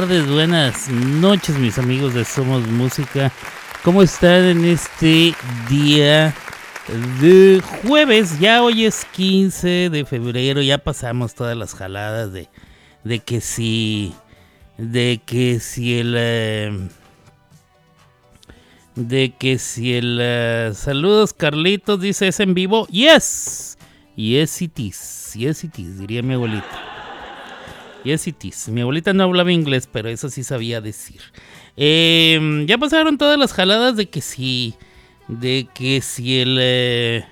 buenas noches, mis amigos de Somos Música. ¿Cómo están en este día de jueves? Ya hoy es 15 de febrero, ya pasamos todas las jaladas de, de que si, de que si el, eh, de que si el, eh, saludos Carlitos dice es en vivo, yes, yes it is, yes it is, diría mi abuelita. Yes it is. Mi abuelita no hablaba inglés, pero eso sí sabía decir. Eh, ya pasaron todas las jaladas de que si. De que si el. eh,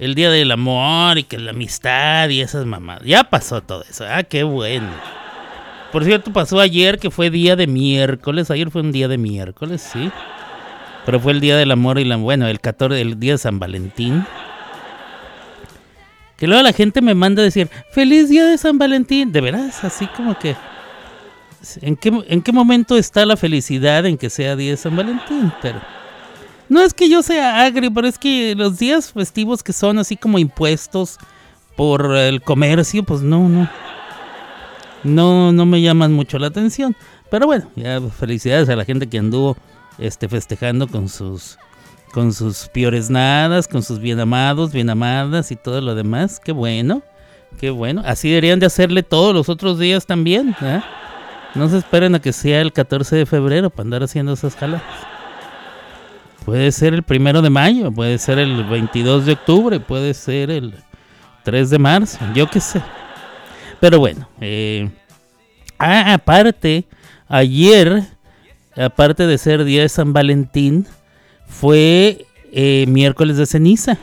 el día del amor y que la amistad y esas mamadas. Ya pasó todo eso. Ah, qué bueno. Por cierto, pasó ayer que fue día de miércoles. Ayer fue un día de miércoles, sí. Pero fue el día del amor y la. Bueno, el 14, el día de San Valentín. Que luego la gente me manda a decir, feliz día de San Valentín. De veras, así como que... ¿En qué, ¿En qué momento está la felicidad en que sea día de San Valentín? Pero... No es que yo sea agrio, pero es que los días festivos que son así como impuestos por el comercio, pues no, no. No, no me llaman mucho la atención. Pero bueno, ya felicidades a la gente que anduvo este, festejando con sus con sus peores nadas, con sus bien amados, bien amadas y todo lo demás. Qué bueno, qué bueno. Así deberían de hacerle todos los otros días también. ¿eh? No se esperen a que sea el 14 de febrero para andar haciendo esas jaladas. Puede ser el primero de mayo, puede ser el 22 de octubre, puede ser el 3 de marzo, yo qué sé. Pero bueno, eh, ah, aparte, ayer, aparte de ser día de San Valentín, fue eh, miércoles de ceniza.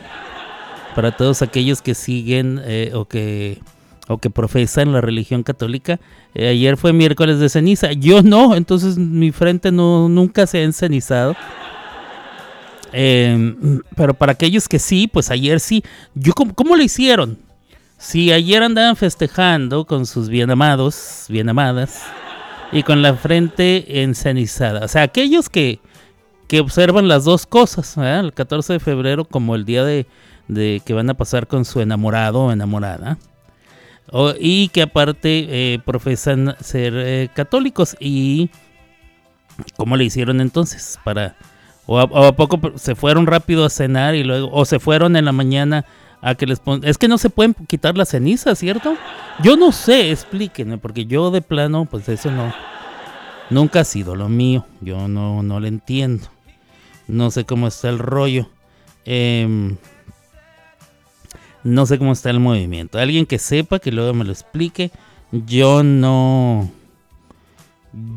Para todos aquellos que siguen eh, o que o que profesan la religión católica, eh, ayer fue miércoles de ceniza. Yo no, entonces mi frente no nunca se ha encenizado. Eh, pero para aquellos que sí, pues ayer sí. Yo ¿cómo, cómo lo hicieron? Si ayer andaban festejando con sus bien amados, bien amadas, y con la frente encenizada. O sea, aquellos que, que observan las dos cosas, el 14 de febrero como el día de, de que van a pasar con su enamorado o enamorada, y que aparte eh, profesan ser eh, católicos y cómo le hicieron entonces para o a, o a poco se fueron rápido a cenar y luego o se fueron en la mañana a que les pon- es que no se pueden quitar las cenizas, ¿cierto? Yo no sé, explíquenme porque yo de plano pues eso no nunca ha sido lo mío, yo no no lo entiendo. No sé cómo está el rollo. Em, no sé cómo está el movimiento. Alguien que sepa, que luego me lo explique. Yo no.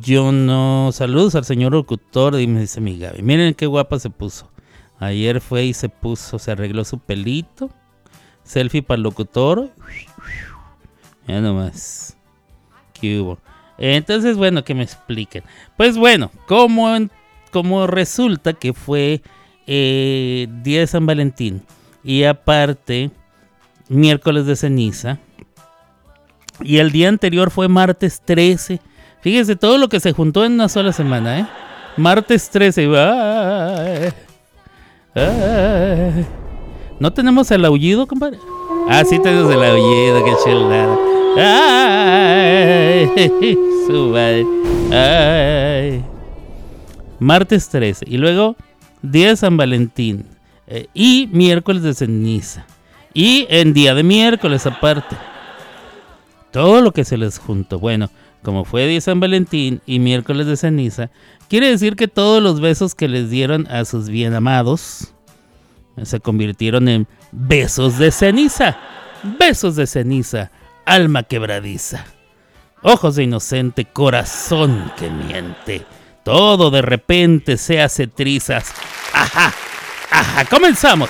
Yo no. Saludos al señor locutor, me dice mi Gaby. Miren qué guapa se puso. Ayer fue y se puso, se arregló su pelito. Selfie para el locutor. Ya nomás. ¿Qué hubo? Entonces, bueno, que me expliquen. Pues bueno, como, como resulta que fue eh, día de San Valentín y aparte miércoles de ceniza y el día anterior fue martes 13. Fíjese todo lo que se juntó en una sola semana, ¿eh? Martes 13. ay, ay. ¿No tenemos el aullido, compadre? Ah, sí tenemos el aullido, qué chulada. Ay, su madre. Martes 13. Y luego, día de San Valentín. eh, y miércoles de ceniza. Y en día de miércoles aparte. Todo lo que se les juntó. Bueno, como fue día de San Valentín y miércoles de ceniza, quiere decir que todos los besos que les dieron a sus bien amados se convirtieron en besos de ceniza. Besos de ceniza, alma quebradiza. Ojos de inocente, corazón que miente. Todo de repente se hace trizas. ¡Ajá! Ajá, comenzamos.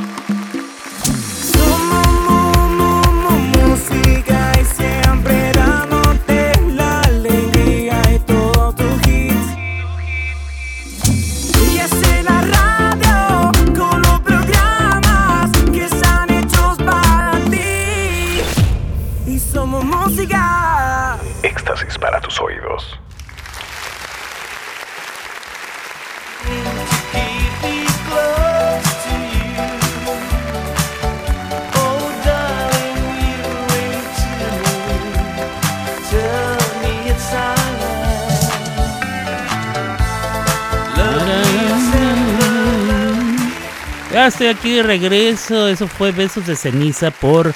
Estoy aquí de regreso. Eso fue Besos de Ceniza por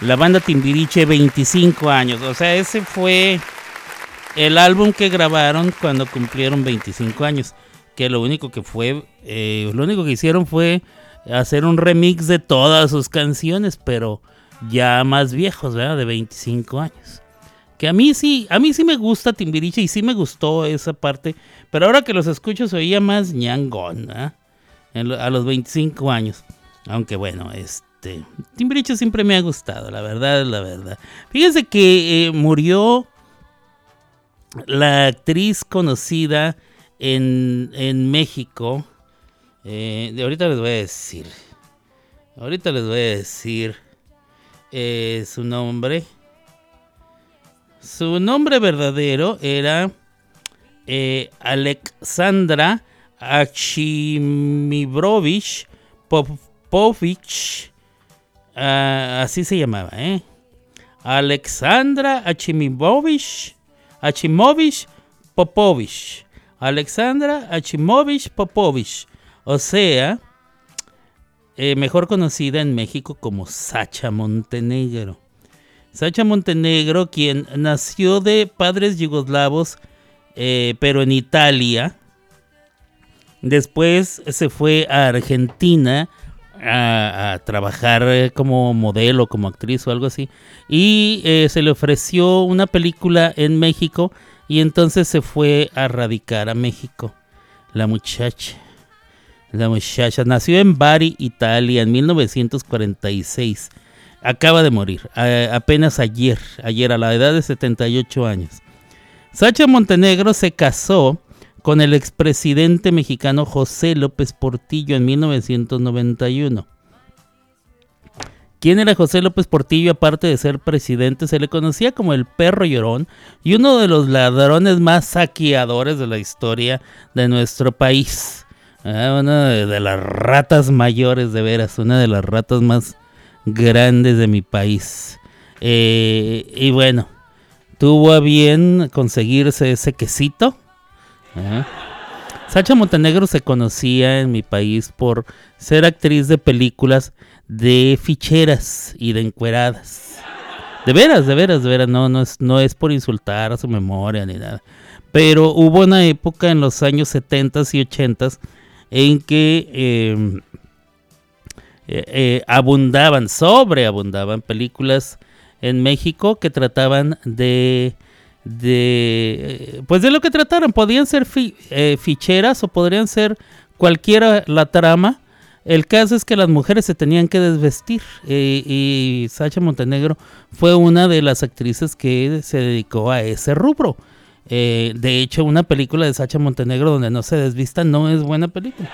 la banda Timbiriche 25 años. O sea, ese fue el álbum que grabaron cuando cumplieron 25 años. Que lo único que fue, eh, lo único que hicieron fue hacer un remix de todas sus canciones, pero ya más viejos, ¿verdad? De 25 años. Que a mí sí, a mí sí me gusta Timbiriche y sí me gustó esa parte, pero ahora que los escucho se oía más ñangón, ¿verdad? Lo- a los 25 años. Aunque bueno, este. Timbiriche siempre me ha gustado, la verdad, la verdad. Fíjense que eh, murió la actriz conocida en, en México. eh, de ahorita les voy a decir. Ahorita les voy a decir. eh, su nombre. Su nombre verdadero era Alexandra Achimibrovich Popovich. ah, así se llamaba, ¿eh? Alexandra Achimibrovich Achimovich Popovich. Alexandra Achimovich Popovich. O sea, eh, mejor conocida en México como Sacha Montenegro. Sacha Montenegro, quien nació de padres yugoslavos, eh, pero en Italia. Después se fue a Argentina a, trabajar eh, como modelo, como actriz o algo así. Y eh, se le ofreció una película en México y entonces se fue a radicar a México. La muchacha. La muchacha nació en Bari, Italia, en 1946. Acaba de morir, apenas ayer, ayer a la edad de 78 años. Sacha Montenegro se casó con el expresidente mexicano José López Portillo en 1991. ¿Quién era José López Portillo? Aparte de ser presidente, se le conocía como el perro llorón y uno de los ladrones más saqueadores de la historia de nuestro país. Ah, una de, las ratas mayores, de veras, una de las ratas más grandes de mi país. Eh, y bueno, tuvo a bien conseguirse ese quesito. Sacha Montenegro se conocía en mi país por ser actriz de películas de ficheras y de encueradas. De veras, de veras, de veras, no, no es, no es por insultar a su memoria ni nada. Pero hubo una época en los años 70 y 80 en que eh, eh, eh, abundaban, sobreabundaban películas en México que trataban de de eh, pues de lo que trataran podían ser eh, ficheras o podrían ser cualquiera la trama. El caso es que las mujeres se tenían que desvestir eh, y Sacha Montenegro fue una de las actrices que se dedicó a ese rubro. De hecho una película de Sacha Montenegro donde no se desvista no es buena película.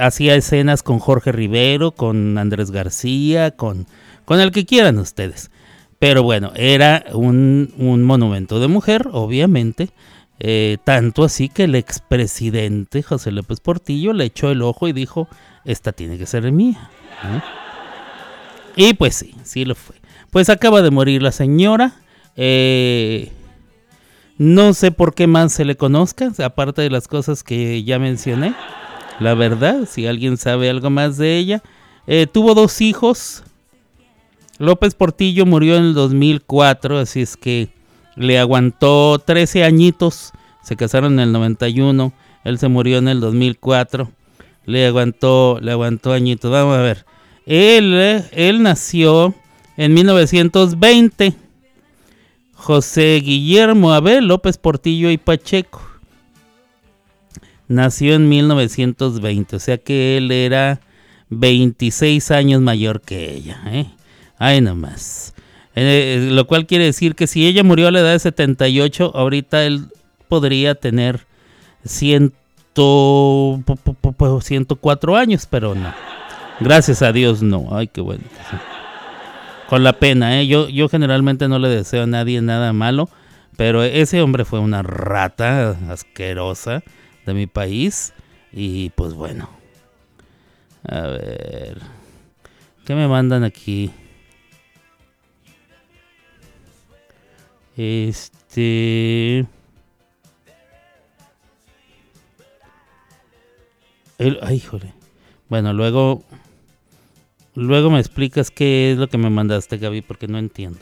Hacía escenas con Jorge Rivero, con Andrés García, con, con el que quieran ustedes. Pero bueno, era un, un monumento de mujer, obviamente. eh, tanto así que el expresidente José López Portillo le echó el ojo y dijo, esta tiene que ser mía. Y pues sí, sí lo fue. Pues acaba de morir la señora. eh, no sé por qué más se le conozca, aparte de las cosas que ya mencioné. La verdad, si alguien sabe algo más de ella. Eh, tuvo dos hijos. López Portillo murió en el 2004, así es que le aguantó 13 añitos. Se casaron en el 91. Él se murió en el 2004. Le aguantó, le aguantó añitos. Vamos a ver. Él, eh, él nació en 1920. José Guillermo Abel López Portillo y Pacheco. Nació en 1920, o sea que él era 26 años mayor que ella. ¿eh? Ay, nomás. Eh, lo cual quiere decir que si ella murió a la edad de 78, ahorita él podría tener 100, po- po- po- po- 104 años, pero no. Gracias a Dios no. Ay, qué bueno. Con la pena, ¿eh? Yo, yo generalmente no le deseo a nadie nada malo, pero ese hombre fue una rata asquerosa de mi país y pues bueno. A ver. ¿Qué me mandan aquí? Este... El, ay, híjole. Bueno, luego... Luego me explicas qué es lo que me mandaste, Gaby, porque no entiendo.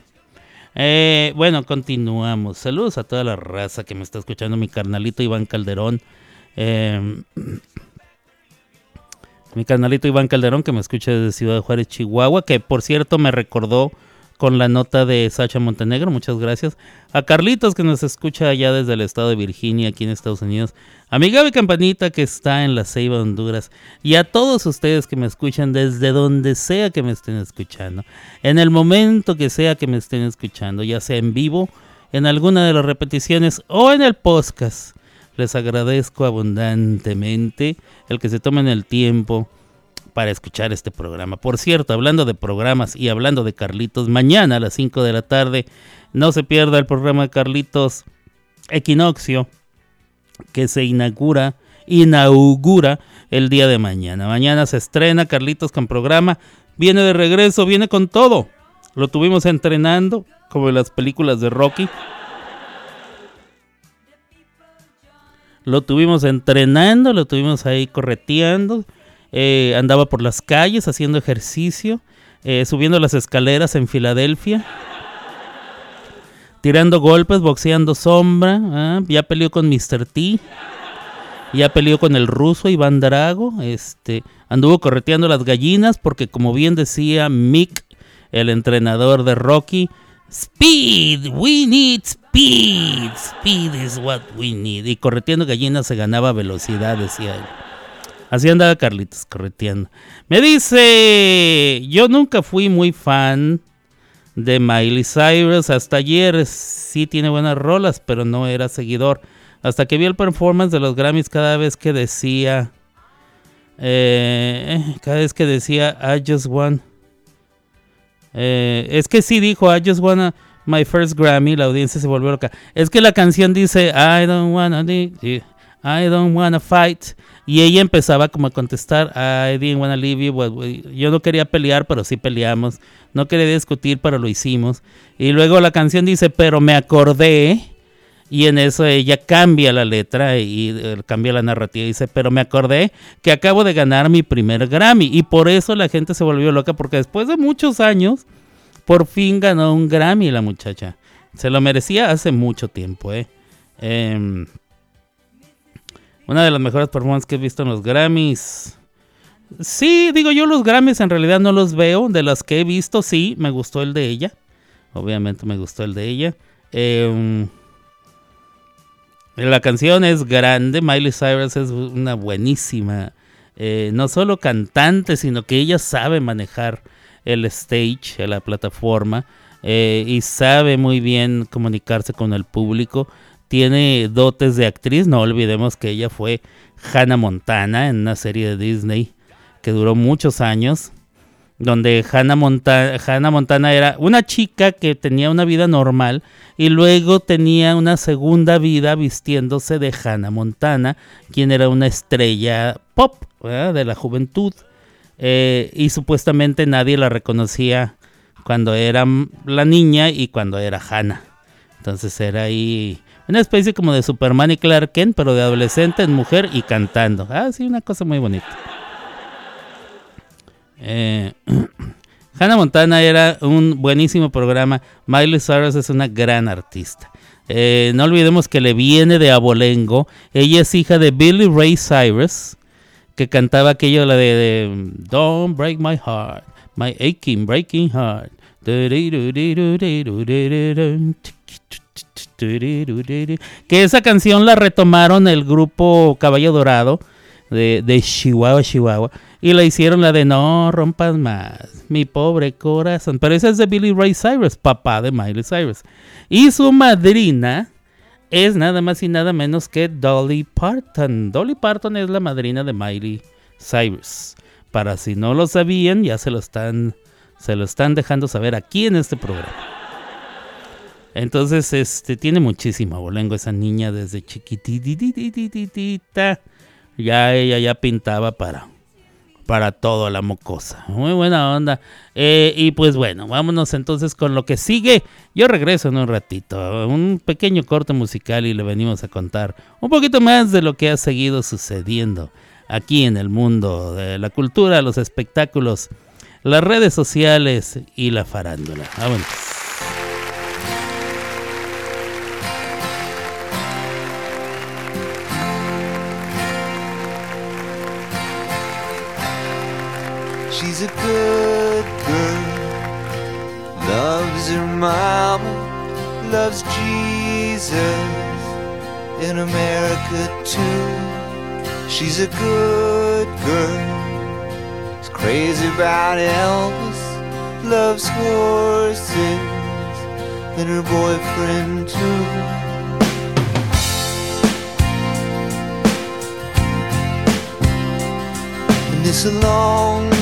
Eh, bueno, continuamos. Saludos a toda la raza que me está escuchando, mi carnalito Iván Calderón. Eh, mi carnalito Iván Calderón que me escucha desde Ciudad de Juárez, Chihuahua, que por cierto me recordó con la nota de Sacha Montenegro, muchas gracias. A Carlitos que nos escucha allá desde el estado de Virginia, aquí en Estados Unidos. A mi Gaby Campanita que está en la Ceiba, Honduras. Y a todos ustedes que me escuchan desde donde sea que me estén escuchando. En el momento que sea que me estén escuchando, ya sea en vivo, en alguna de las repeticiones o en el podcast. Les agradezco abundantemente el que se tomen el tiempo para escuchar este programa. Por cierto, hablando de programas y hablando de Carlitos, mañana a las 5 de la tarde no se pierda el programa de Carlitos Equinoccio que se inaugura inaugura el día de mañana. Mañana se estrena Carlitos con programa, viene de regreso, viene con todo. Lo tuvimos entrenando como en las películas de Rocky. Lo tuvimos entrenando, lo tuvimos ahí correteando. Eh, andaba por las calles haciendo ejercicio, eh, subiendo las escaleras en Filadelfia. Tirando golpes, boxeando sombra. ah, Ya peleó con Mr. T. Ya peleó con el ruso Iván Drago. Este, anduvo correteando las gallinas porque como bien decía Mick, el entrenador de Rocky, Speed, we need speed. Speed is what we need. Y correteando gallinas se ganaba velocidad, decía él. Así andaba Carlitos correteando. Me dice, yo nunca fui muy fan de Miley Cyrus. Hasta ayer sí tiene buenas rolas, pero no era seguidor. Hasta que vi el performance de los Grammys cada vez que decía... eh, cada vez que decía I just want... Eh, es que sí dijo I just wanna my first Grammy, la audiencia se volvió loca. Es que la canción dice I don't wanna I don't wanna fight y ella empezaba como a contestar I didn't wanna leave you, yo no quería pelear, pero sí peleamos. No quería discutir, pero lo hicimos. Y luego la canción dice, pero me acordé y en eso ella cambia la letra y eh, cambia la narrativa. Dice, pero me acordé que acabo de ganar mi primer Grammy. Y por eso la gente se volvió loca, porque después de muchos años, por fin ganó un Grammy la muchacha. Se lo merecía hace mucho tiempo, ¿eh? Em, una de las mejores performances que he visto en los Grammys. Sí, digo yo los Grammys en realidad no los veo. De las que he visto, sí, me gustó el de ella. Obviamente me gustó el de ella. Em, la canción es grande. Miley Cyrus es una buenísima, eh, no solo cantante, sino que ella sabe manejar el stage, la plataforma, eh, y sabe muy bien comunicarse con el público. Tiene dotes de actriz. No olvidemos que ella fue Hannah Montana en una serie de Disney que duró muchos años donde Hannah, Monta- Hannah Montana era una chica que tenía una vida normal y luego tenía una segunda vida vistiéndose de Hannah Montana, quien era una estrella pop de la juventud. Eh, y supuestamente nadie la reconocía cuando era la niña y cuando era Hannah. Entonces era ahí una especie como de Superman y Clark Kent, pero de adolescente en mujer y cantando. Ah, sí, una cosa muy bonita. Eh, Hannah Montana era un buenísimo programa. Miley Cyrus es una gran artista. Eh, no olvidemos que le viene de abolengo. Ella es hija de Billy Ray Cyrus, que cantaba aquello de, Don't break my heart, my aching breaking heart. Que esa canción la retomaron el grupo Caballo Dorado de, Chihuahua, Chihuahua. Y la hicieron la de No rompas más, mi pobre corazón. Pero esa es de Billy Ray Cyrus, papá de Miley Cyrus. Y su madrina es nada más y nada menos que Dolly Parton. Dolly Parton es la madrina de Miley Cyrus. Para si no lo sabían, ya se lo están, se lo están dejando saber aquí en este programa. Entonces, este, tiene muchísimo abolengo esa niña desde chiquitititititita. Ya ella ya pintaba para, para todo la mocosa. Muy buena onda. Eh, y pues bueno, vámonos entonces con lo que sigue. Yo regreso en un ratito. Un pequeño corte musical y le venimos a contar un poquito más de lo que ha seguido sucediendo aquí en el mundo de la cultura, los espectáculos, las redes sociales y la farándula. Vámonos. A good girl, loves her mama, loves Jesus in America too. She's a good girl, is crazy about Elvis, loves horses and her boyfriend too. And it's a long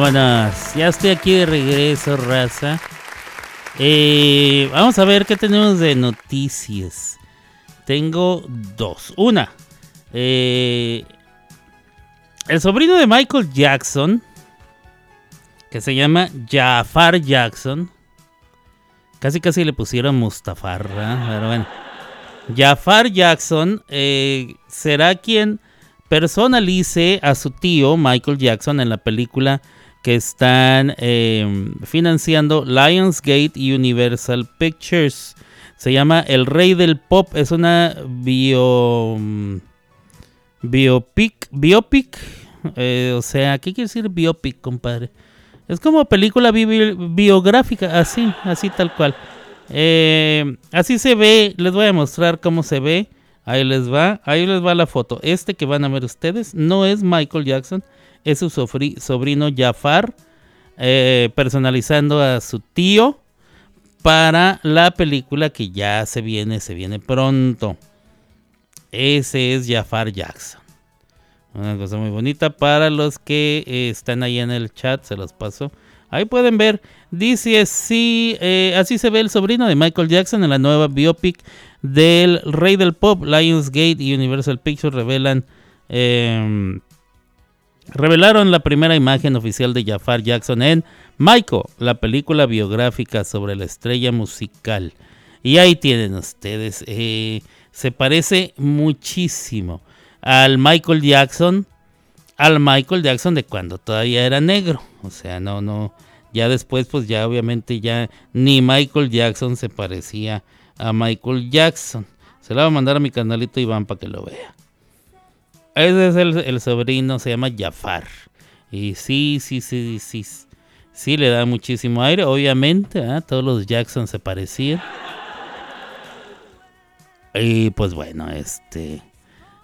Vámonos. Ya estoy aquí de regreso, raza. Eh, vamos a ver qué tenemos de noticias. Tengo dos. Una. eh, el sobrino de Michael Jackson. Que se llama Jafar Jackson. Casi casi le pusieron Mustafar. Pero bueno. Jafar Jackson eh, será quien personalice a su tío Michael Jackson en la película que están eh, financiando Lionsgate y Universal Pictures. Se llama El Rey del Pop. Es una mm, biopic, biopic. eh, o sea, ¿qué quiere decir biopic, compadre? Es como película bi- biográfica, así, así tal cual. Eh, así se ve, les voy a mostrar cómo se ve. Ahí les va, ahí les va la foto. Este que van a ver ustedes no es Michael Jackson, es su sobrino Jafar, eh, personalizando a su tío para la película que ya se viene, se viene pronto. Ese es Jafar Jackson. Una cosa muy bonita para los que eh, están ahí en el chat, se los paso. Ahí pueden ver, dice así, eh, así se ve el sobrino de Michael Jackson en la nueva biopic del rey del pop. Lionsgate y Universal Pictures revelan em, revelaron la primera imagen oficial de Jafar Jackson en Michael, la película biográfica sobre la estrella musical. Y ahí tienen ustedes, eh, se parece muchísimo al Michael Jackson, al Michael Jackson de cuando todavía era negro. O sea, no, no, ya después pues ya obviamente ya ni Michael Jackson se parecía a Michael Jackson. Se la va a mandar a mi canalito Iván para que lo vea. Ese es el, sobrino, se llama Jafar. Y sí, sí, sí, sí, sí, le da muchísimo aire. Obviamente, ¿ah? todos los Jackson se parecían. Y pues bueno, este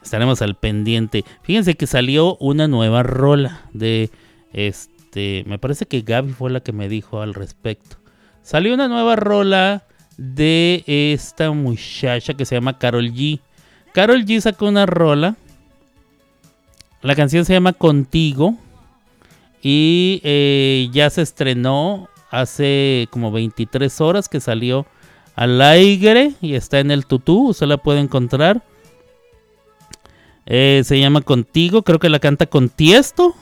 estaremos al pendiente. Fíjense que salió una nueva rola de este, me parece que Gaby fue la que me dijo al respecto. Salió una nueva rola de esta muchacha que se llama Carol G. Carol G sacó una rola. La canción se llama Contigo. Y eh, ya se estrenó hace como 23 horas que salió al aire y está en el tutú. Usted la puede encontrar. Eh, se llama Contigo. Creo que la canta con Tiesto.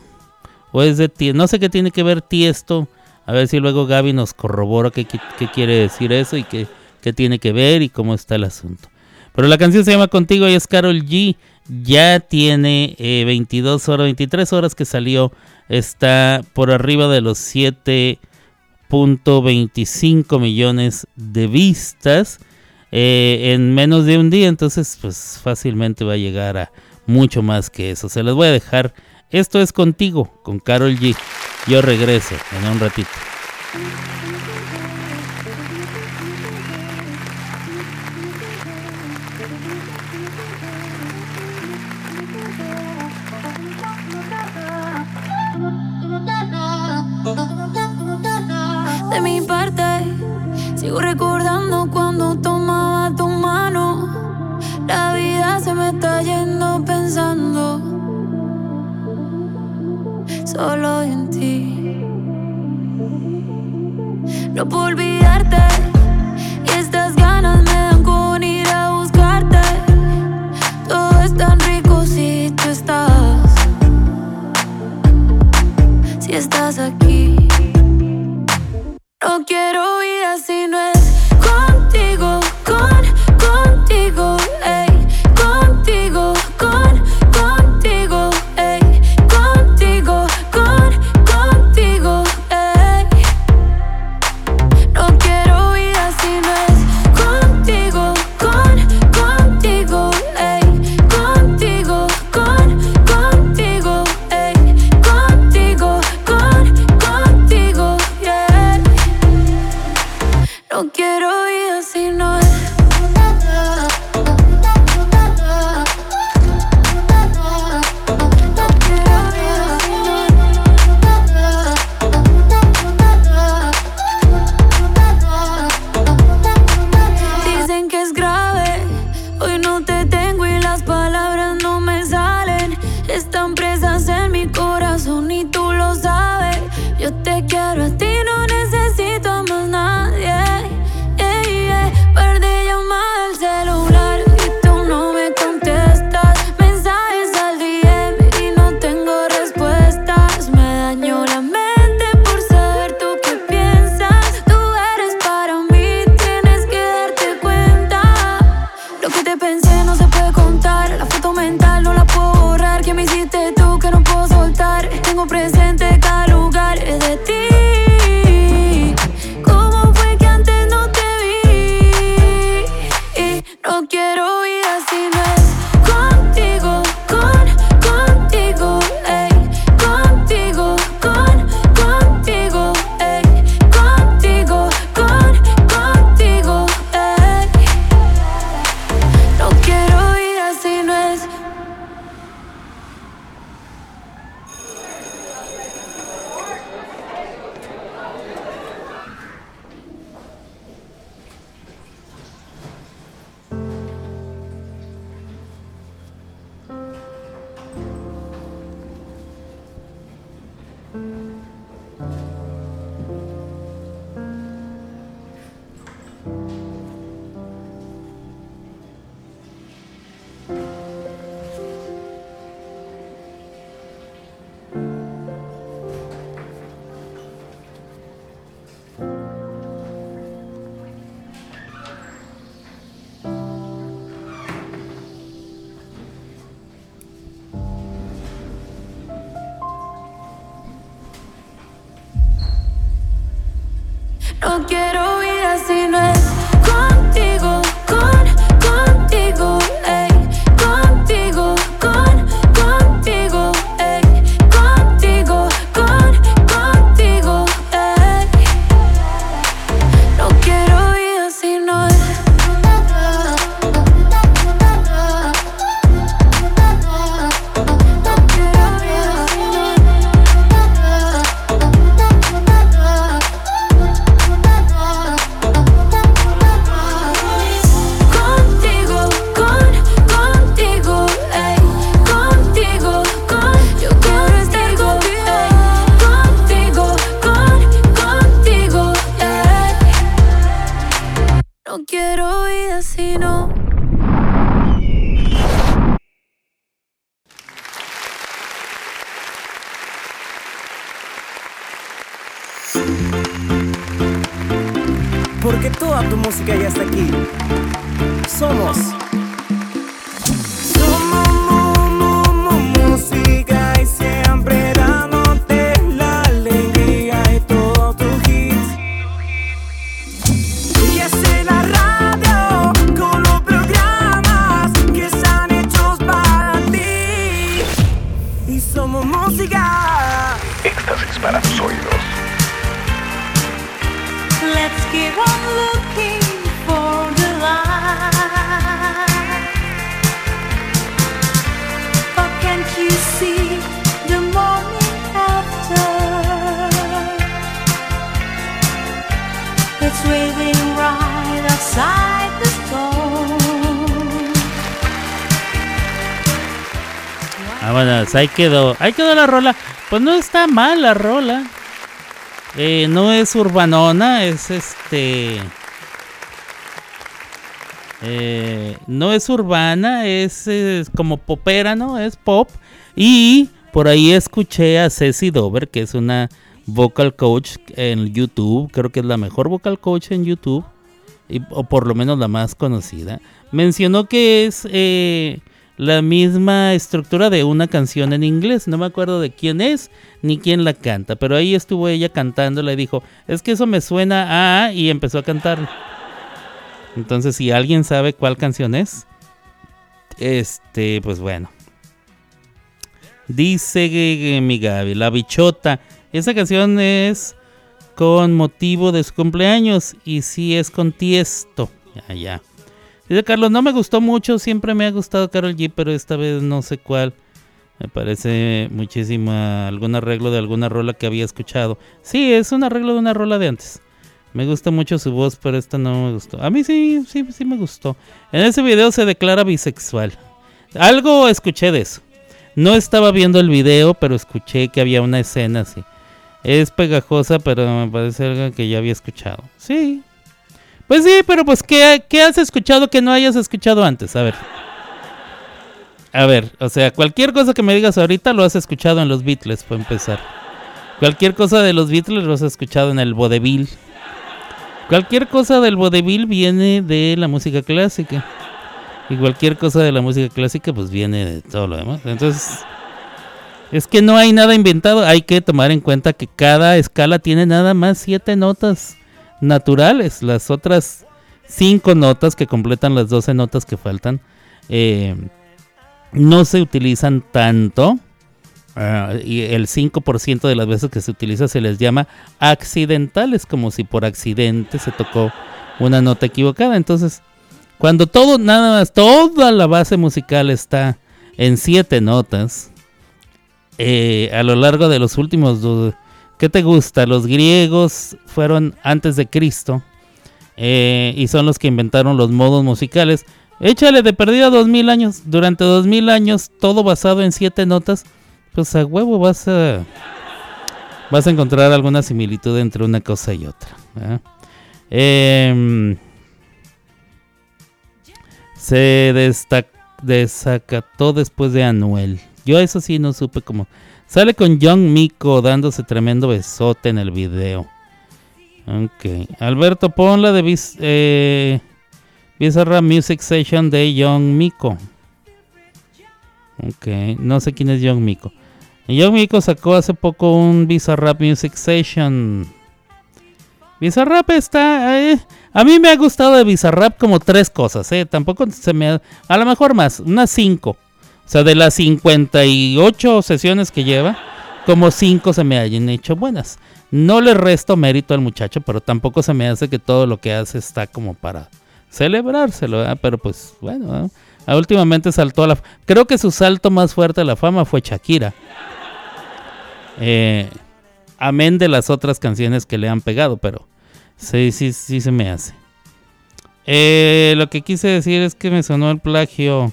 O es de Tiesto. No sé qué tiene que ver Tiesto a ver si luego Gaby nos corrobora qué, quiere decir eso y qué, tiene que ver y cómo está el asunto. Pero la canción se llama Contigo y es Carol G. Ya tiene 22 eh, horas, 23 horas que salió. Está por arriba de los 7.25 millones de vistas eh, en menos de un día. Entonces, pues fácilmente va a llegar a mucho más que eso. Se los voy a dejar. Esto es Contigo con Carol G. Yo regreso en un ratito. Estás aquí. No quiero vida si no es No Vámonos, ahí quedó. Ahí quedó la rola. Pues no está mal la rola. Eh, no es urbanona, es este. eh, no es urbana, es, como popera, ¿no? Es pop. Y por ahí escuché a Ceci Dover, que es una vocal coach en YouTube. Creo que es la mejor vocal coach en YouTube. o por lo menos la más conocida. Mencionó que es eh, la misma estructura de una canción en inglés. No me acuerdo de quién es ni quién la canta. Pero ahí estuvo ella cantando. Le dijo, es que eso me suena a... Y empezó a cantar. Entonces, si alguien sabe cuál canción es, este, pues bueno. Dice mi Gaby, La Bichota. Esa canción es con motivo de su cumpleaños y sí es con Tiesto. Ya, ya. Dice Carlos, no me gustó mucho, siempre me ha gustado Carol G, pero esta vez no sé cuál. Me parece muchísima algún arreglo de alguna rola que había escuchado. Sí, es un arreglo de una rola de antes. Me gusta mucho su voz, pero esta no me gustó. A mí sí, sí, sí me gustó. En ese video se declara bisexual. Algo escuché de eso. No estaba viendo el video, pero escuché que había una escena así. Es pegajosa, pero me parece algo que ya había escuchado. Sí. Pues sí, pero pues ¿qué, qué has escuchado que no hayas escuchado antes? A ver. A ver, o sea, cualquier cosa que me digas ahorita lo has escuchado en los Beatles, para empezar. Cualquier cosa de los Beatles lo has escuchado en el vodevil. Cualquier cosa del vodevil viene de la música clásica. Y cualquier cosa de la música clásica pues viene de todo lo demás. Entonces, es que no hay nada inventado. Hay que tomar en cuenta que cada escala tiene nada más siete notas naturales. Las otras cinco notas que completan las 12 notas que faltan eh, no se utilizan tanto. Ah, y el 5% de las veces que se utiliza se les llama accidentales, como si por accidente se tocó una nota equivocada. Entonces, cuando todo, nada más, toda la base musical está en siete notas, eh, a lo largo de los últimos ¿qué te gusta? Los griegos fueron antes de Cristo eh, y son los que inventaron los modos musicales. Échale de perdida dos mil años. Durante dos mil años, todo basado en siete notas. Pues a huevo vas a vas a encontrar alguna similitud entre una cosa y otra. Em, se destac- desacató después de Anuel. Yo eso sí no supe cómo. Sale con Young Miko dándose tremendo besote en el video. Ok. Alberto, pon la de Biz- eh, Music Session de Young Miko. Ok. No sé quién es Young Miko. Young Miko sacó hace poco un Bizarrap Music Session. Bizarrap está... eh, a mí me ha gustado de Bizarrap como tres cosas, ¿eh? Tampoco se me... ha- A lo mejor más, unas cinco. Sea, de las 58 sesiones que lleva, como cinco se me hayan hecho buenas. No le resto mérito al muchacho, pero tampoco se me hace que todo lo que hace está como para celebrárselo. Pero pues, bueno, ¿verdad? Ah, últimamente saltó a la... Creo que su salto más fuerte a la fama fue Shakira. Eh, amén de las otras canciones que le han pegado, pero sí, sí, sí se me hace. Eh, lo que quise decir es que me sonó el plagio,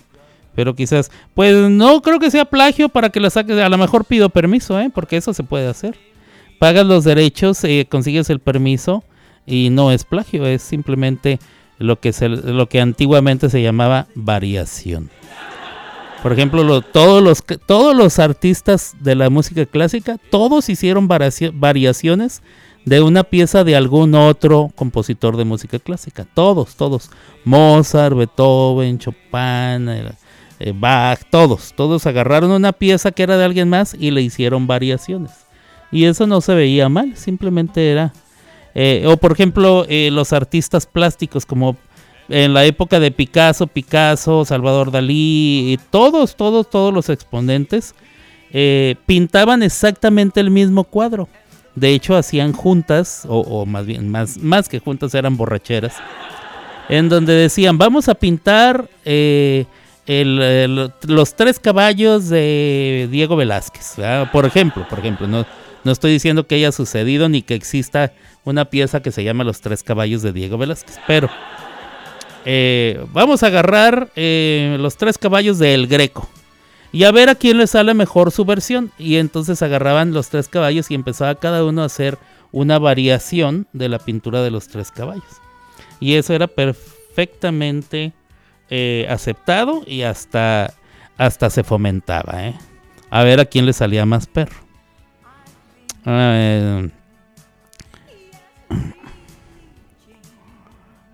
pero quizás, pues no creo que sea plagio para que lo saques. A lo mejor pido permiso, ¿eh? porque eso se puede hacer. Pagas los derechos, eh, consigues el permiso y no es plagio, es simplemente lo que, se, lo que antiguamente se llamaba variación. Por ejemplo, lo- todos, los, todos los artistas de la música clásica, todos hicieron variaci- variaciones de una pieza de algún otro compositor de música clásica. Todos, todos. Mozart, Beethoven, Chopin, eh, Bach, todos. Todos agarraron una pieza que era de alguien más y le hicieron variaciones. Y eso no se veía mal, simplemente era... eh, o por ejemplo, eh, los artistas plásticos como en la época de Picasso, Picasso, Salvador Dalí, todos, todos, todos los exponentes eh, pintaban exactamente el mismo cuadro. De hecho, hacían juntas, o, más bien, más, más que juntas, eran borracheras, en donde decían, vamos a pintar los tres caballos de Diego Velázquez. Por ejemplo, por ejemplo, no, no estoy diciendo que haya sucedido ni que exista una pieza que se llama Los tres caballos de Diego Velázquez, pero eh, vamos a agarrar eh, los tres caballos de El Greco y a ver a quién le sale mejor su versión. Y entonces agarraban los tres caballos y empezaba cada uno a hacer una variación de la pintura de los tres caballos. Y eso era perfectamente eh, aceptado y hasta, hasta se fomentaba. ¿eh? A ver a quién le salía más perro.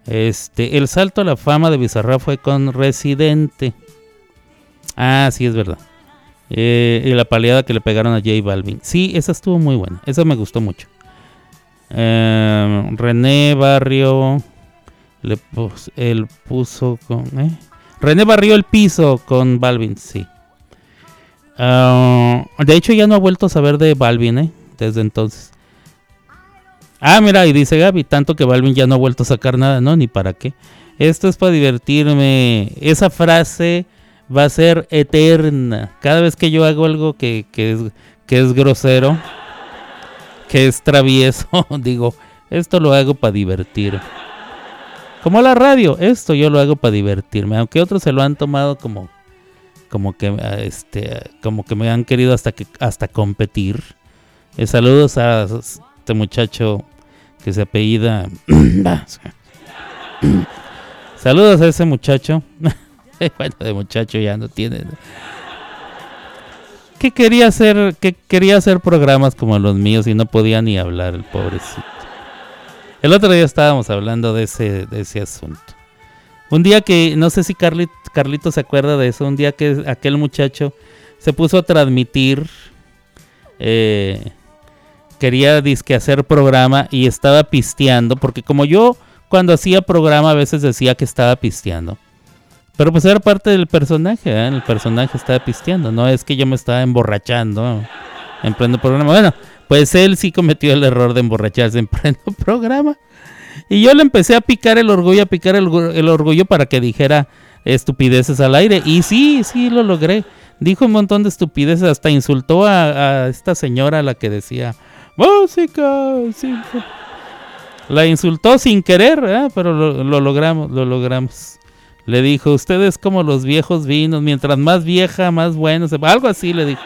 Este, el salto a la fama de Bizarrap fue con Residente. Ah, sí, es verdad. Eh, y la paleada que le pegaron a J Balvin. Sí, esa estuvo muy buena. Esa me gustó mucho. René Barrio. Le pus- él puso con. ¿eh? René barrió el piso con Balvin, sí. Ah, de hecho, ya no ha vuelto a saber de Balvin, ¿eh? Desde entonces. Ah, mira, y dice Gaby, tanto que Balvin ya no ha vuelto a sacar nada, ¿no? Ni para qué. Esto es para divertirme. Esa frase va a ser eterna. Cada vez que yo hago algo que, que es, que es grosero, que es travieso, digo, esto lo hago para divertir. Como la radio, esto yo lo hago para divertirme. Aunque otros se lo han tomado como, como que, ah, este, como que me han querido hasta que, hasta competir. Eh, saludos a este muchacho que se apellida. saludos a ese muchacho. bueno, de muchacho ya no tiene. Que quería hacer, que quería hacer programas como los míos y no podía ni hablar el pobrecito. El otro día estábamos hablando de ese, de ese asunto. Un día que, no sé si Carlit, Carlito se acuerda de eso, un día que aquel muchacho se puso a transmitir, eh, quería disque hacer programa y estaba pisteando, porque como yo cuando hacía programa a veces decía que estaba pisteando. Pero pues era parte del personaje, ¿eh? el personaje estaba pisteando, no es que yo me estaba emborrachando en programa. Bueno, pues él sí cometió el error de emborracharse en pleno programa. Y yo le empecé a picar el orgullo, a picar el, orgu- el orgullo para que dijera estupideces al aire. Y sí, sí lo logré. Dijo un montón de estupideces, hasta insultó a, a esta señora a la que decía, música, sí". La insultó sin querer, pero lo, lo logramos, lo logramos. Le dijo, usted es como los viejos vinos, mientras más vieja, más bueno. Algo así le dijo.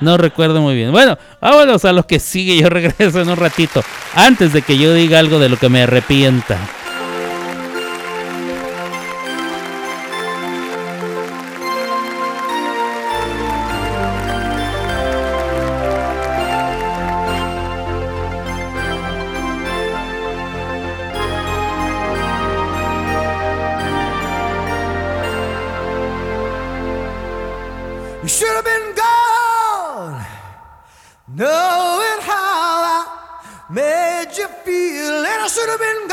No recuerdo muy bien. Bueno, vámonos a lo que sigue. Yo regreso en un ratito. Antes de que yo diga algo de lo que me arrepienta. Should have been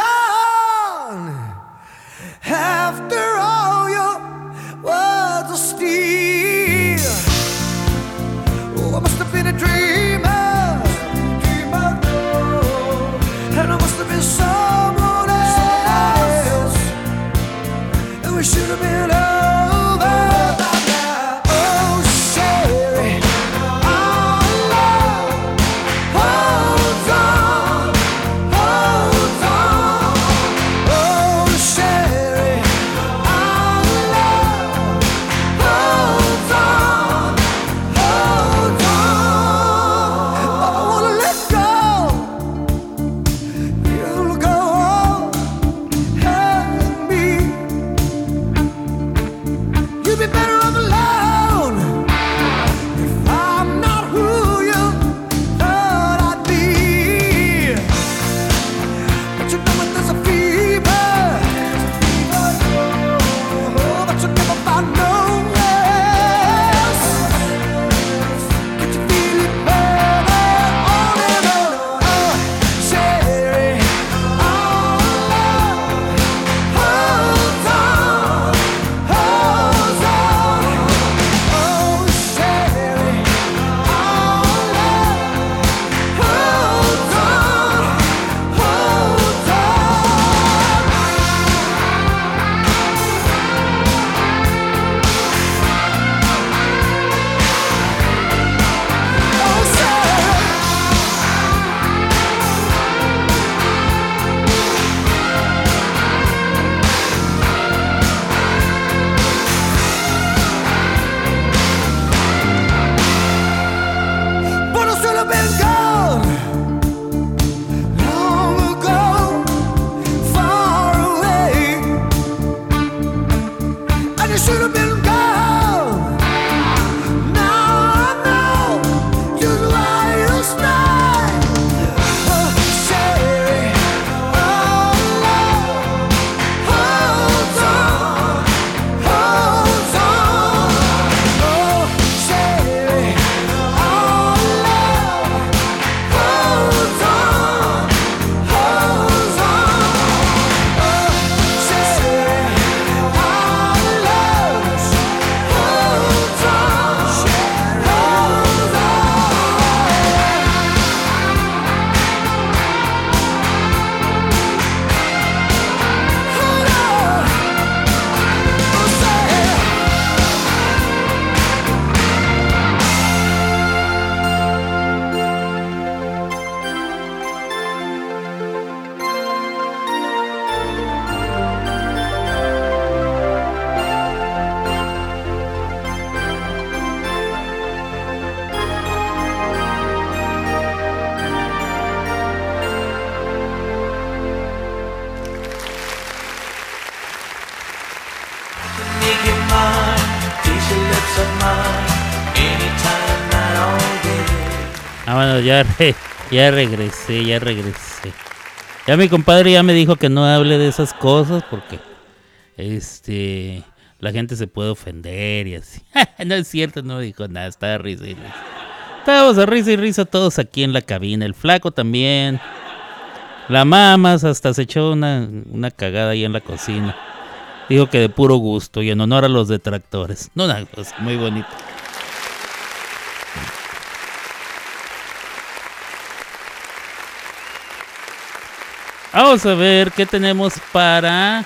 ya, re- ya regresé, ya regresé. Ya mi compadre ya me dijo que no hable de esas cosas porque este la gente se puede ofender y así. no es cierto, no dijo nada, estaba risa y risa. Estábamos a risa y risa todos aquí en la cabina, el flaco también. La mamas hasta se echó una, una cagada ahí en la cocina. Dijo que de puro gusto y en honor a los detractores. No, una cosa muy bonito. Vamos a ver qué tenemos para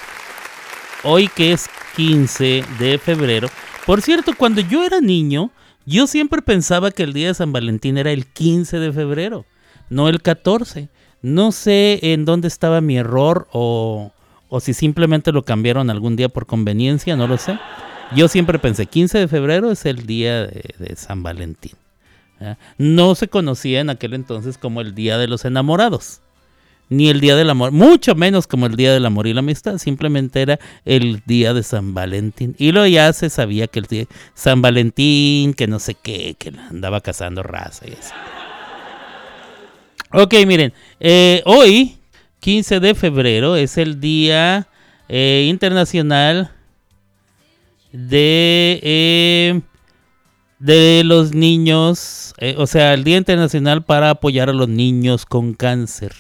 hoy que es 15 de febrero. Por cierto, cuando yo era niño, yo siempre pensaba que el día de San Valentín era el 15 de febrero, no el 14. No sé en dónde estaba mi error o, o si simplemente lo cambiaron algún día por conveniencia, no lo sé. Yo siempre pensé 15 de febrero es el día de, San Valentín. ¿ya? No se conocía en aquel entonces como el Día de los Enamorados ni el Día del Amor, mucho menos como el Día del Amor y la Amistad, simplemente era el Día de San Valentín. Y luego ya se sabía que el día San Valentín, que no sé qué, que andaba cazando raza y así. Ok, miren, eh, hoy, 15 de febrero, es el Día eh, Internacional de, eh, de los niños, o sea, el Día Internacional para apoyar a los niños con cáncer.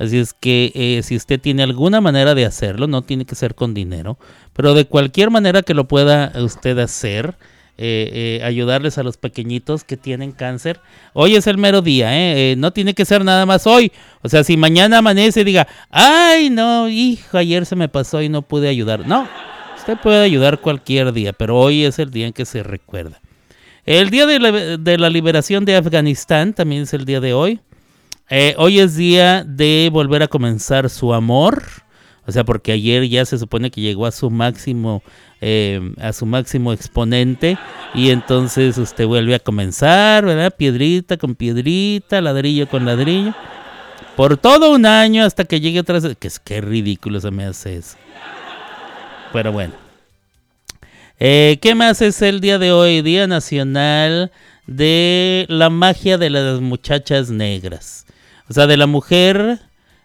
Así es que eh, si usted tiene alguna manera de hacerlo, no tiene que ser con dinero, pero de cualquier manera que lo pueda usted hacer, eh, eh, ayudarles a los pequeñitos que tienen cáncer. Hoy es el mero día, ¿eh? Eh, no tiene que ser nada más hoy. O sea, si mañana amanece y diga, ay, no, hijo, ayer se me pasó y no pude ayudar. No, usted puede ayudar cualquier día, pero hoy es el día en que se recuerda. El día de la, de la liberación de Afganistán también es el día de hoy. Eh, hoy es día de volver a comenzar su amor. O sea, porque ayer ya se supone que llegó a su máximo, eh, a su máximo exponente. Y entonces usted vuelve a comenzar, ¿verdad? Piedrita con piedrita, ladrillo con ladrillo. Por todo un año hasta que llegue otra vez. Que es que ridículo se me hace eso. Pero bueno. Eh, ¿Qué más es el día de hoy? Día Nacional de la magia de las muchachas negras. O sea, de la mujer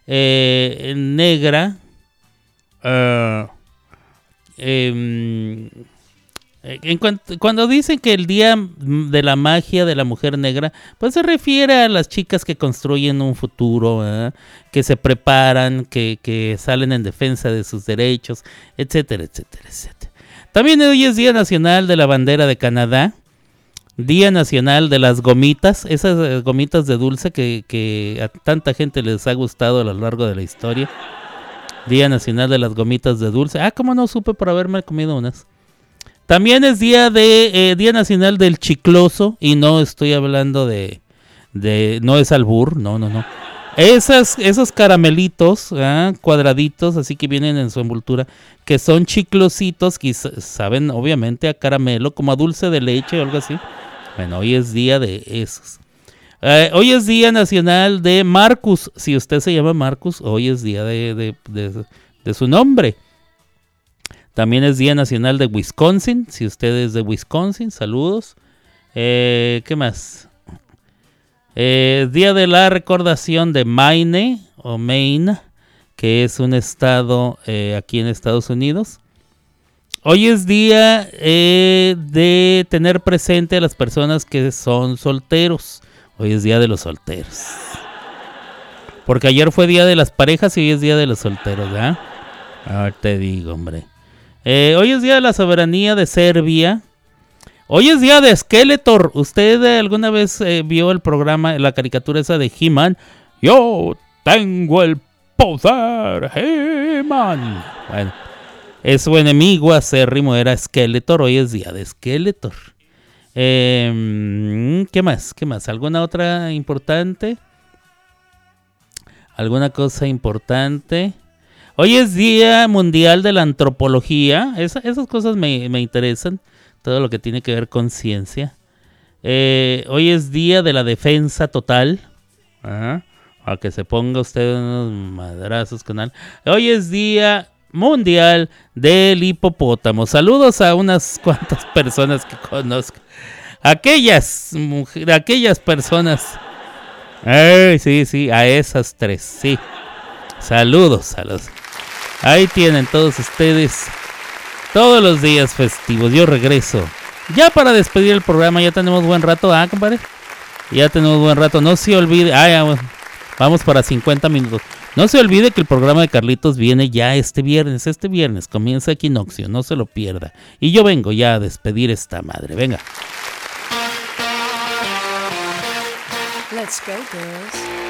eh, negra. em, en cuanto- cuando dicen que el día de la magia de la mujer negra, pues se refiere a las chicas que construyen un futuro, que se preparan, que salen en defensa de sus derechos, etcétera, etcétera, etcétera. También hoy es Día Nacional de la Bandera de Canadá. Día Nacional de las Gomitas, esas eh, gomitas de dulce que, a tanta gente les ha gustado a lo largo de la historia. Día Nacional de las Gomitas de Dulce. Ah, cómo no supe por haberme comido unas. También es día de eh, Día Nacional del Chicloso y no estoy hablando de, de no es albur, no, no, no. Esas, esos caramelitos ah, cuadraditos, así que vienen en su envoltura, que son chiclositos, que sa- saben obviamente a caramelo, como a dulce de leche o algo así. Bueno, hoy es día de esos. Eh, hoy es día nacional de Marcus. Si usted se llama Marcus, hoy es día de, de- de- su nombre. También es día nacional de Wisconsin. Si usted es de Wisconsin, saludos. Eh, ¿Qué más? Eh, día de la recordación de Maine o Maine, que es un estado eh, aquí en Estados Unidos. Hoy es día eh, de tener presente a las personas que son solteros. Hoy es día de los solteros. Porque ayer fue día de las parejas y hoy es día de los solteros, ¿verdad? A ver, te digo, hombre. Eh, hoy es día de la soberanía de Serbia. Hoy es día de Skeletor. ¿Usted eh, alguna vez eh, vio el programa, la caricatura esa de He-Man? Yo tengo el poder, He-Man. Bueno, es su enemigo acérrimo era Skeletor. Hoy es día de Skeletor. Eh, ¿Qué más? ¿Qué más? ¿Alguna otra importante? ¿Alguna cosa importante? Hoy es Día Mundial de la Antropología. Esa- esas cosas me, me interesan. Todo lo que tiene que ver con ciencia. Eh, hoy es Día de la Defensa Total. Ajá. A que se ponga usted unos madrazos con al- Hoy es Día Mundial del Hipopótamo. Saludos a unas cuantas personas que conozco. Aquellas, mujer- aquellas personas. Ay, sí, sí, a esas tres, sí. Saludos a los. Ahí tienen todos ustedes. Todos los días festivos. Yo regreso. Ya para despedir el programa, ya tenemos buen rato, ¿ah, compadre? Ya tenemos buen rato. No se olvide. Ah, vamos para 50 minutos. No se olvide que el programa de Carlitos viene ya este viernes. Este viernes comienza Equinoccio. No se lo pierda. Y yo vengo ya a despedir esta madre. Venga. Let's go.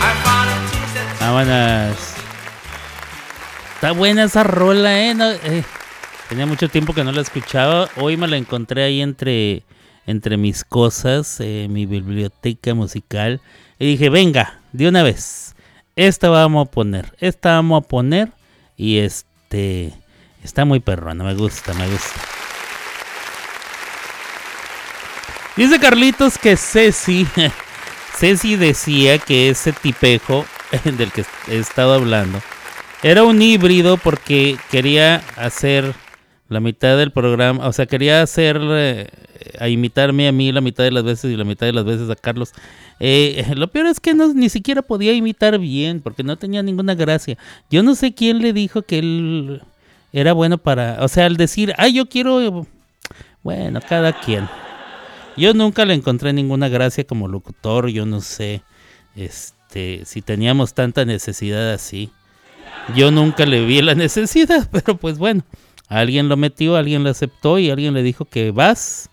Ah, ah buenas. Está buena esa rola, eh, eh. Tenía mucho tiempo que no la escuchaba. Hoy me la encontré ahí entre, entre mis cosas, eh, mi biblioteca musical. Y dije, venga, de una vez. Esta vamos a poner. Esta vamos a poner. Y este. Está muy perrona. Me gusta, me gusta. Dice Carlitos que Ceci. Ceci decía que ese tipejo del que he estado hablando era un híbrido porque quería hacer la mitad del programa, o sea, quería hacer eh, a imitarme a mí la mitad de las veces y la mitad de las veces a Carlos. Eh, lo peor es que no, ni siquiera podía imitar bien porque no tenía ninguna gracia. Yo no sé quién le dijo que él era bueno para, o sea, al decir, ay, yo quiero, bueno, cada quien. Yo nunca le encontré ninguna gracia como locutor, yo no sé, este, si teníamos tanta necesidad así. Yo nunca le vi la necesidad, pero pues bueno, alguien lo metió, alguien lo aceptó y alguien le dijo que vas.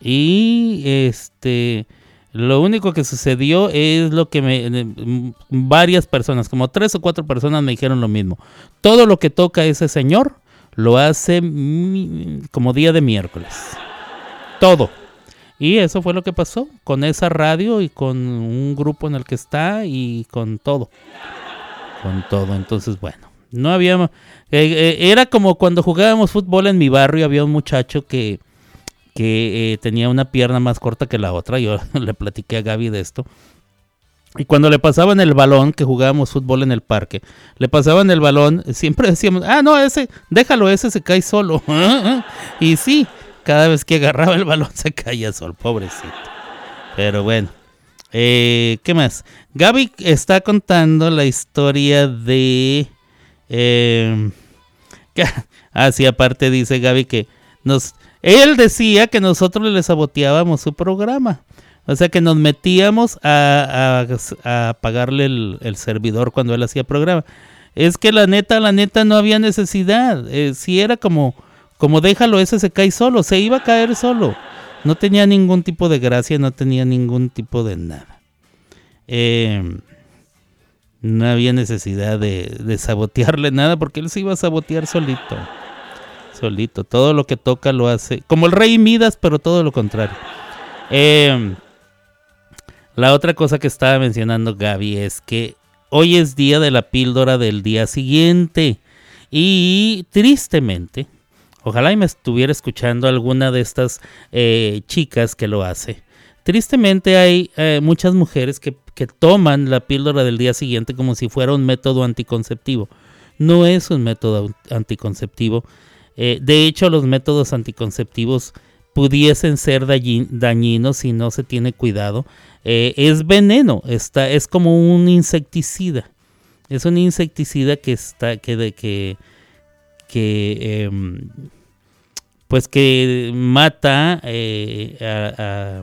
Y este, lo único que sucedió es lo que me, eh, varias personas, como tres o cuatro personas me dijeron lo mismo. Todo lo que toca ese señor lo hace como día de miércoles. Todo. Y eso fue lo que pasó con esa radio y con un grupo en el que está y con todo. Con todo. Entonces, bueno, no había... eh, eh, era como cuando jugábamos fútbol en mi barrio, había un muchacho que, que eh, tenía una pierna más corta que la otra. Yo le platiqué a Gaby de esto. Y cuando le pasaban el balón, que jugábamos fútbol en el parque, le pasaban el balón, siempre decíamos, ah, no, ese, déjalo, ese se cae solo. y sí, cada vez que agarraba el balón se caía solo, pobrecito. Pero bueno, eh, ¿qué más? Gaby está contando la historia de... Eh, que- ah, aparte dice Gaby que nos... Él decía que nosotros le saboteábamos su programa. O sea que nos metíamos a, a, a pagarle el, el servidor cuando él hacía programa. Es que la neta, la neta no había necesidad. Eh, si era como, como déjalo, ese se cae solo, se iba a caer solo. No tenía ningún tipo de gracia, no tenía ningún tipo de nada. Eh, no había necesidad de, de sabotearle nada porque él se iba a sabotear solito. Solito. Todo lo que toca lo hace. Como el rey Midas, pero todo lo contrario. Eh, la otra cosa que estaba mencionando Gaby es que hoy es día de la píldora del día siguiente. Y tristemente, ojalá y me estuviera escuchando alguna de estas eh, chicas que lo hace. Tristemente hay eh, muchas mujeres que, que toman la píldora del día siguiente como si fuera un método anticonceptivo. No es un método anticonceptivo. Eh, de hecho, los métodos anticonceptivos pudiesen ser dañi- dañinos si no se tiene cuidado. Es veneno, está, es como un insecticida. Es un insecticida que está, que de que, que em, pues que mata eh, a,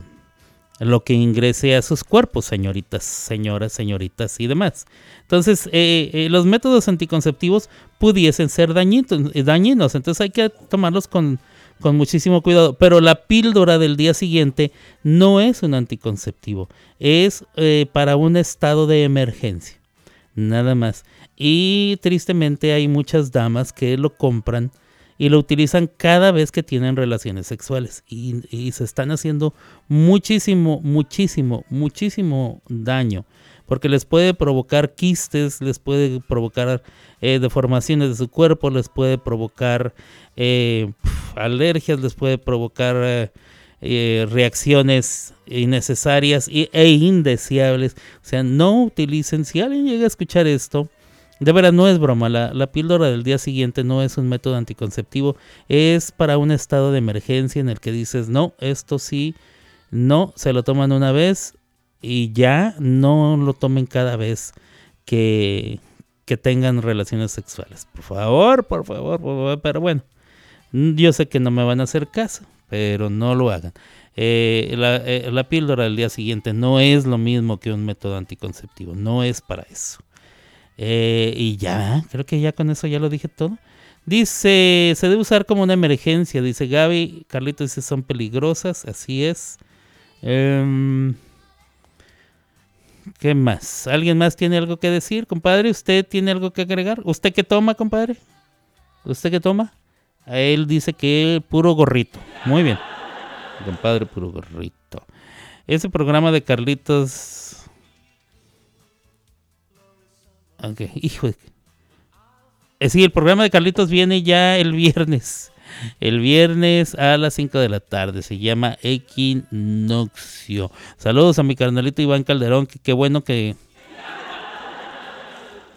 lo que ingrese a sus cuerpos, señoritas, señoras, señoritas y demás. Entonces, eh, eh, los métodos anticonceptivos pudiesen ser dañinos, entonces hay que tomarlos con, con muchísimo cuidado. Pero la píldora del día siguiente no es un anticonceptivo, es para un estado de emergencia, nada más. Y tristemente hay muchas damas que lo compran y lo utilizan cada vez que tienen relaciones sexuales y, se están haciendo muchísimo, muchísimo, muchísimo daño porque les puede provocar quistes, les puede provocar eh, deformaciones de su cuerpo, les puede provocar eh, alergias, les puede provocar eh, reacciones innecesarias e indeseables. O sea, no utilicen, si alguien llega a escuchar esto, de verdad no es broma, la, la píldora del día siguiente no es un método anticonceptivo, es para un estado de emergencia en el que dices, no, esto sí, no, se lo toman una vez y ya no lo tomen cada vez que, que tengan relaciones sexuales. Por favor, por favor, por favor, pero bueno, yo sé que no me van a hacer caso, pero no lo hagan. Eh, la, eh, la píldora del día siguiente no es lo mismo que un método anticonceptivo, no es para eso. Eh, y ya, creo que ya con eso ya lo dije todo. Dice, se debe usar como una emergencia, dice Gaby. Carlito dice, son peligrosas, así es. Em, ¿Qué más? ¿Alguien más tiene algo que decir, compadre? ¿Usted tiene algo que agregar? ¿Usted qué toma, compadre? ¿Usted qué toma? Él dice que puro gorrito. Muy bien. Compadre, puro gorrito. Ese programa de Carlitos. Ok, hijo de... Eh, sí, el programa de Carlitos viene ya el viernes. El viernes a las 5 de la tarde. Se llama Equinoccio. Saludos a mi carnalito Iván Calderón. Qué bueno que.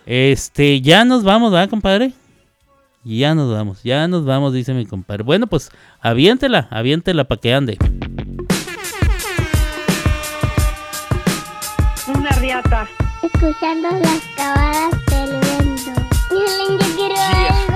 Este, ya nos vamos, ¿verdad, compadre? Ya nos vamos, ya nos vamos, dice mi compadre. Bueno, pues aviéntela, aviéntela para que ande. Una riata. Escuchando las cabadas del viento. Yo quiero algo.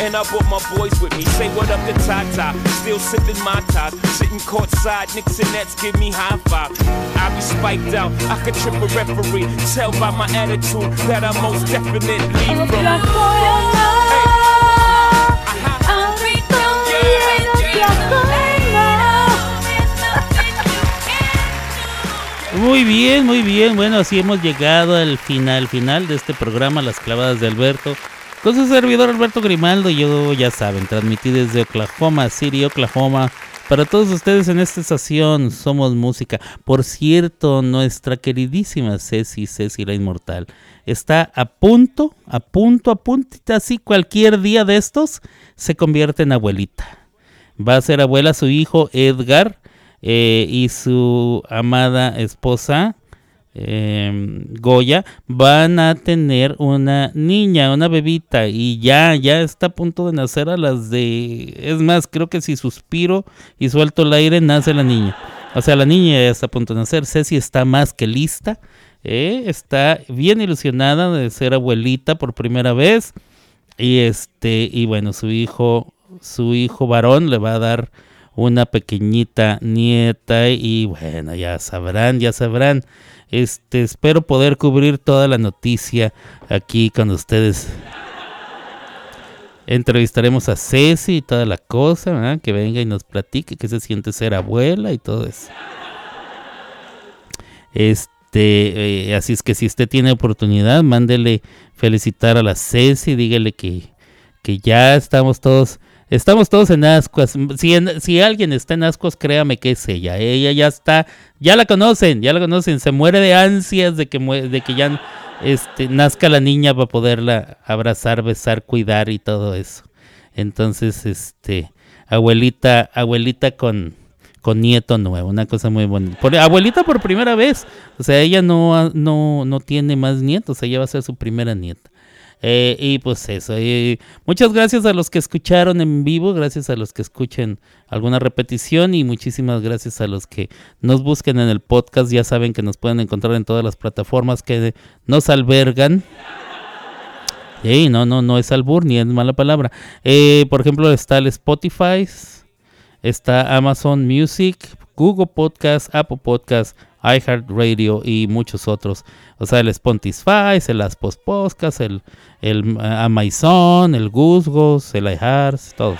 and I brought my boys with me. Say what up to Tata, still sipping my top. Sitting courtside, Knicks and Nets give me high five. I be spiked out, I could trip a referee. Tell by my attitude that I most definitely from. Muy bien, muy bien. Bueno, así hemos llegado al final, final de este programa, Las Clavadas de Alberto. Con su servidor Alberto Grimaldo, yo ya saben, transmití desde Oklahoma City, Oklahoma. Para todos ustedes en esta estación, somos música. Por cierto, nuestra queridísima Ceci, Ceci la Inmortal, está a punto, a punto, a punto, así cualquier día de estos se convierte en abuelita. Va a ser abuela su hijo Edgar eh, y su amada esposa eh, Goya van a tener una niña, una bebita y ya, ya está a punto de nacer a las de... Es más, creo que si suspiro y suelto el aire, nace la niña. O sea, la niña ya está a punto de nacer. Ceci está más que lista. eh, está bien ilusionada de ser abuelita por primera vez. Y este, y bueno, su hijo, su hijo varón le va a dar una pequeñita nieta y bueno, ya sabrán, ya sabrán. Este, espero poder cubrir toda la noticia aquí con ustedes. Entrevistaremos a Ceci y toda la cosa, ¿verdad? que venga y nos platique qué se siente ser abuela y todo eso. Este, eh, así es que si usted tiene oportunidad, mándele felicitar a la Ceci, dígale que, que ya estamos todos, estamos todos en ascuas. Si, en- si alguien está en ascuas, créame que es ella. Ella ya está, ya la conocen, ya la conocen. Se muere de ansias de que, de que ya este, nazca la niña para poderla abrazar, besar, cuidar y todo eso. Entonces, este, abuelita, abuelita con, con nieto nuevo, una cosa muy bonita. Abuelita por primera vez, o sea, ella no, no, no tiene más nietos, ella va a ser su primera nieta. Eh, y pues eso, muchas gracias a los que escucharon en vivo, gracias a los que escuchen alguna repetición y muchísimas gracias a los que nos busquen en el podcast. Ya saben que nos pueden encontrar en todas las plataformas que nos albergan. Ey, no, no, no es albur ni es mala palabra. Eh, por ejemplo, está el Spotify, está Amazon Music, Google Podcast, Apple Podcast, iHeartRadio y muchos otros. O sea, el Spotify, el Aspos el, el eh, Amazon, el Gusgos, el iHeart, todos.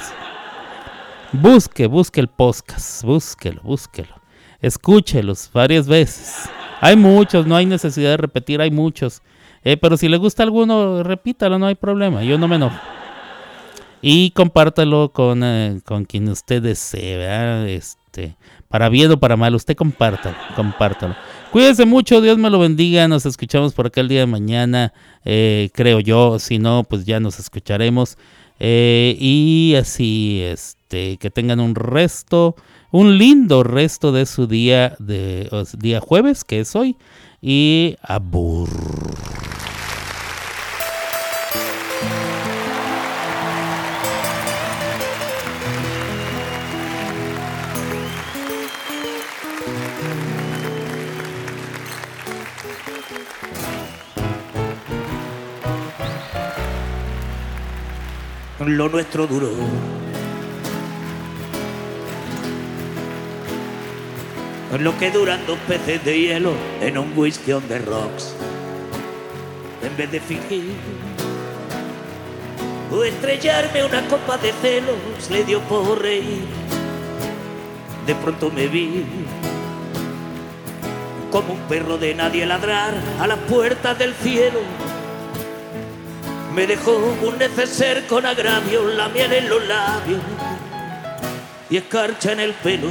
Busque, busque el podcast, búsquelo, búsquelo. Escúchelos varias veces. Hay muchos, no hay necesidad de repetir, hay muchos. Eh, pero si le gusta alguno, repítalo, no hay problema, yo no me enojo. Y compártalo con, eh, con quien usted desee, ¿verdad? Este, para bien o para mal, usted compártalo, compártalo. Cuídense mucho, Dios me lo bendiga, nos escuchamos por acá el día de mañana, eh, creo yo, si no, pues ya nos escucharemos. Eh, y así, este, que tengan un resto, un lindo resto de su día, de día jueves, que es hoy, y abur. Lo nuestro duró. Lo que duran dos peces de hielo en un whisky on the rocks. En vez de fingir o estrellarme una copa de celos, le dio por reír. De pronto me vi como un perro de nadie ladrar a las puertas del cielo. Me dejó un neceser con agravio, la miel en los labios y escarcha en el pelo.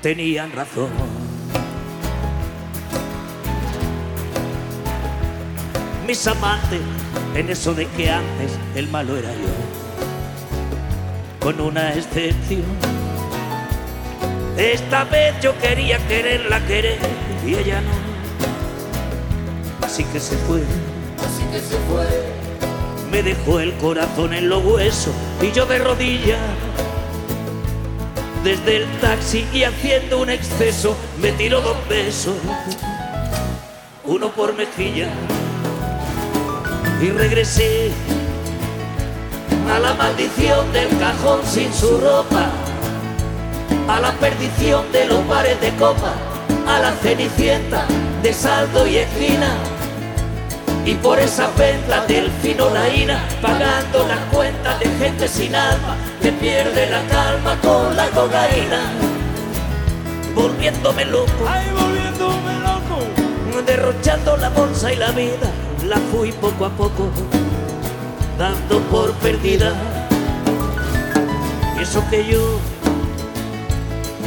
Tenían razón. Mis amantes, en eso de que antes el malo era yo, con una excepción. Esta vez yo quería quererla querer y ella no. Así que se fue. Así que se fue. Me dejó el corazón en los huesos y yo de rodillas. Desde el taxi y haciendo un exceso me tiró dos besos. Uno por mejilla. Y regresé a la maldición del cajón sin su ropa a la perdición de los bares de copa, a la cenicienta de saldo y esquina. Y por esa venta del fino laína, pagando las cuentas de gente sin alma, que pierde la calma con la cocaína. Volviéndome loco, Ay, volviéndome loco. derrochando la bolsa y la vida, la fui poco a poco, dando por perdida. Y eso que yo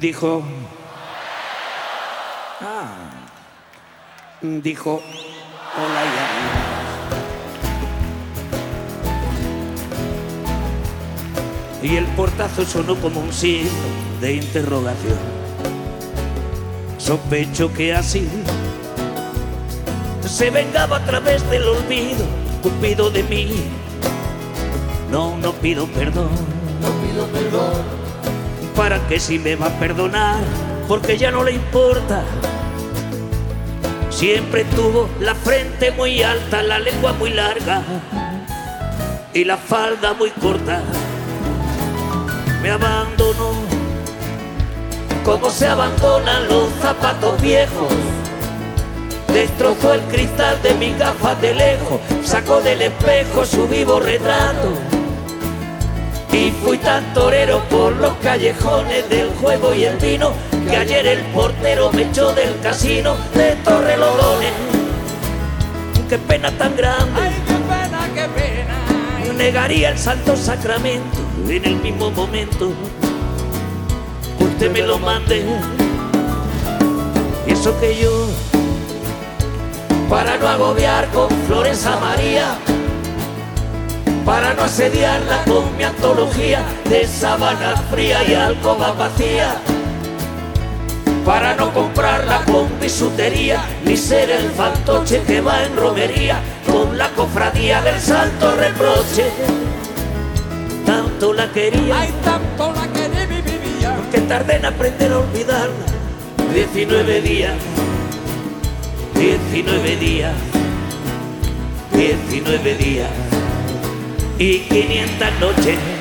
Dijo, ah, dijo, hola y Y el portazo sonó como un signo de interrogación. Sospecho que así se vengaba a través del olvido, Cupido de mí. No, no pido perdón, no pido perdón. ¿Para que si me va a perdonar? Porque ya no le importa. Siempre tuvo la frente muy alta, la lengua muy larga y la falda muy corta. Me abandonó como se abandonan los zapatos viejos. Destrozó el cristal de mis gafas de lejos, sacó del espejo su vivo retrato. Y fui tan torero por los callejones del juego y el vino que ayer el portero me echó del casino de Torrelodones. Qué pena tan grande, Ay, qué pena, qué pena. negaría el santo sacramento en el mismo momento. Usted me lo mande. Y eso que yo, para no agobiar con flores a María, para no asediarla con mi antología de sábana fría y alcoba vacía, para no comprarla con bisutería, ni ser el fantoche que va en romería con la cofradía del santo reproche. Tanto la quería Ay, tanto la quería mi vivía. que tardé en aprender a olvidarla. 19 días, 19 días, 19 días y 500 noches